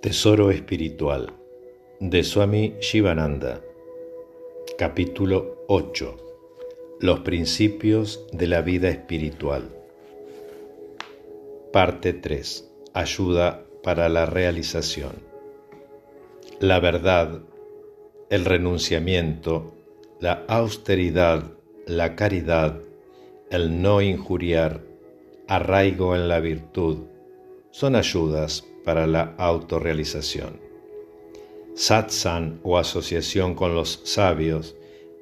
Tesoro espiritual de Swami Shivananda. Capítulo 8 Los principios de la vida espiritual. Parte 3 Ayuda para la realización. La verdad, el renunciamiento, la austeridad, la caridad, el no injuriar, arraigo en la virtud, son ayudas para la autorrealización. Satsang o asociación con los sabios,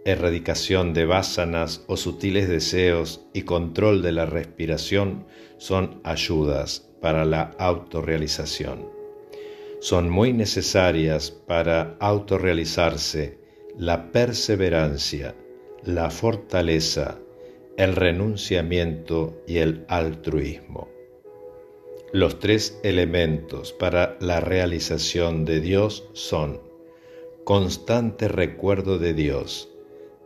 erradicación de vásanas o sutiles deseos y control de la respiración son ayudas para la autorrealización. Son muy necesarias para autorrealizarse la perseverancia, la fortaleza, el renunciamiento y el altruismo. Los tres elementos para la realización de Dios son constante recuerdo de Dios,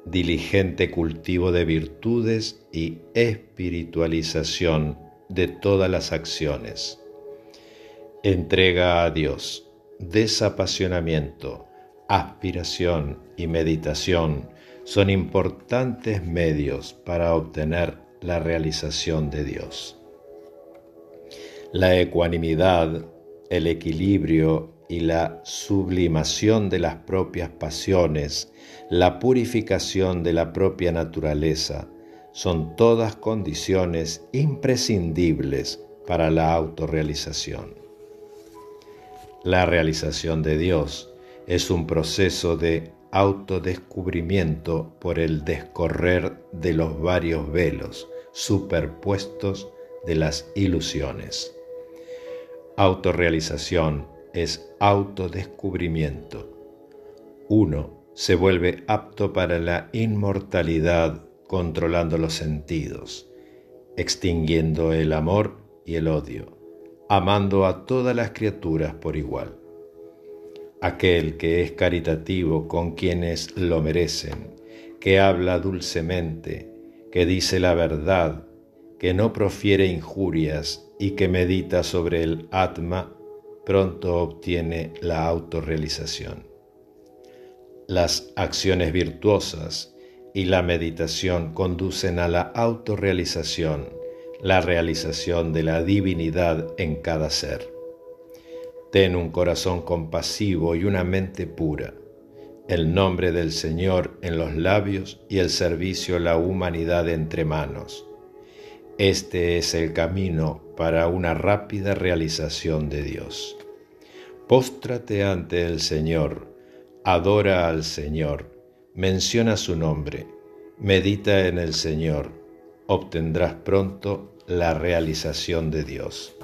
diligente cultivo de virtudes y espiritualización de todas las acciones. Entrega a Dios, desapasionamiento, aspiración y meditación son importantes medios para obtener la realización de Dios. La ecuanimidad, el equilibrio y la sublimación de las propias pasiones, la purificación de la propia naturaleza, son todas condiciones imprescindibles para la autorrealización. La realización de Dios es un proceso de autodescubrimiento por el descorrer de los varios velos superpuestos de las ilusiones. Autorrealización es autodescubrimiento. Uno se vuelve apto para la inmortalidad controlando los sentidos, extinguiendo el amor y el odio, amando a todas las criaturas por igual. Aquel que es caritativo con quienes lo merecen, que habla dulcemente, que dice la verdad, que no profiere injurias y que medita sobre el Atma, pronto obtiene la autorrealización. Las acciones virtuosas y la meditación conducen a la autorrealización, la realización de la divinidad en cada ser. Ten un corazón compasivo y una mente pura, el nombre del Señor en los labios y el servicio a la humanidad entre manos este es el camino para una rápida realización de Dios. Póstrate ante el Señor, adora al Señor, menciona su nombre, medita en el Señor, obtendrás pronto la realización de Dios.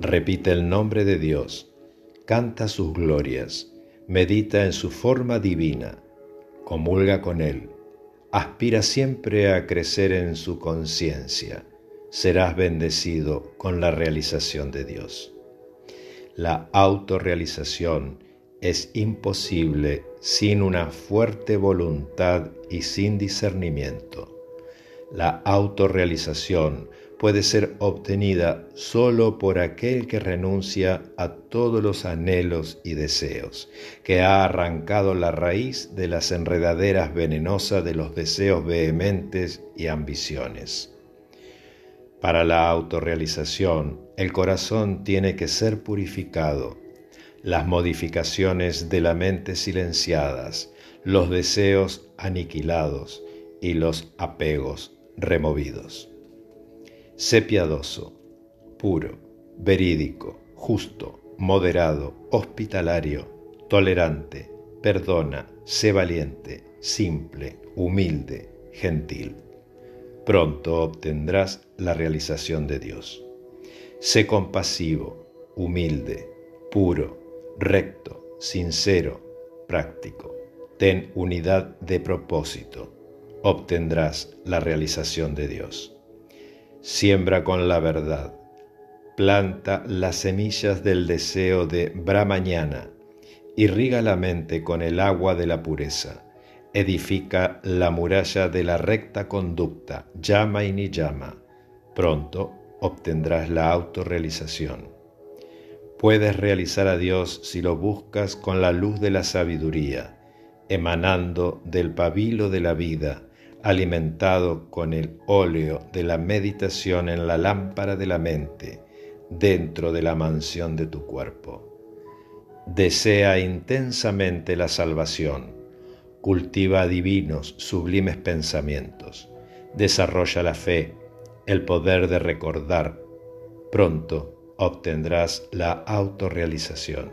Repite el nombre de Dios, canta sus glorias, medita en su forma divina, comulga con Él aspira siempre a crecer en su conciencia, serás bendecido con la realización de Dios. La autorrealización es imposible sin una fuerte voluntad y sin discernimiento. La autorrealización puede ser obtenida solo por aquel que renuncia a todos los anhelos y deseos, que ha arrancado la raíz de las enredaderas venenosas de los deseos vehementes y ambiciones. Para la autorrealización, el corazón tiene que ser purificado, las modificaciones de la mente silenciadas, los deseos aniquilados y los apegos removidos. Sé piadoso, puro, verídico, justo, moderado, hospitalario, tolerante, perdona, sé valiente, simple, humilde, gentil. Pronto obtendrás la realización de Dios. Sé compasivo, humilde, puro, recto, sincero, práctico. Ten unidad de propósito. Obtendrás la realización de Dios. Siembra con la verdad. Planta las semillas del deseo de Brahmañana. Irriga la mente con el agua de la pureza. Edifica la muralla de la recta conducta, llama y ni llama. Pronto obtendrás la autorrealización. Puedes realizar a Dios si lo buscas con la luz de la sabiduría, emanando del pabilo de la vida, alimentado con el óleo de la meditación en la lámpara de la mente, dentro de la mansión de tu cuerpo. Desea intensamente la salvación, cultiva divinos, sublimes pensamientos, desarrolla la fe, el poder de recordar. Pronto obtendrás la autorrealización.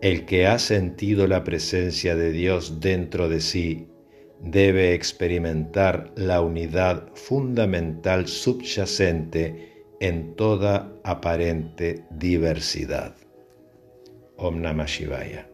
El que ha sentido la presencia de Dios dentro de sí debe experimentar la unidad fundamental subyacente en toda aparente diversidad. Om Namah Shivaya.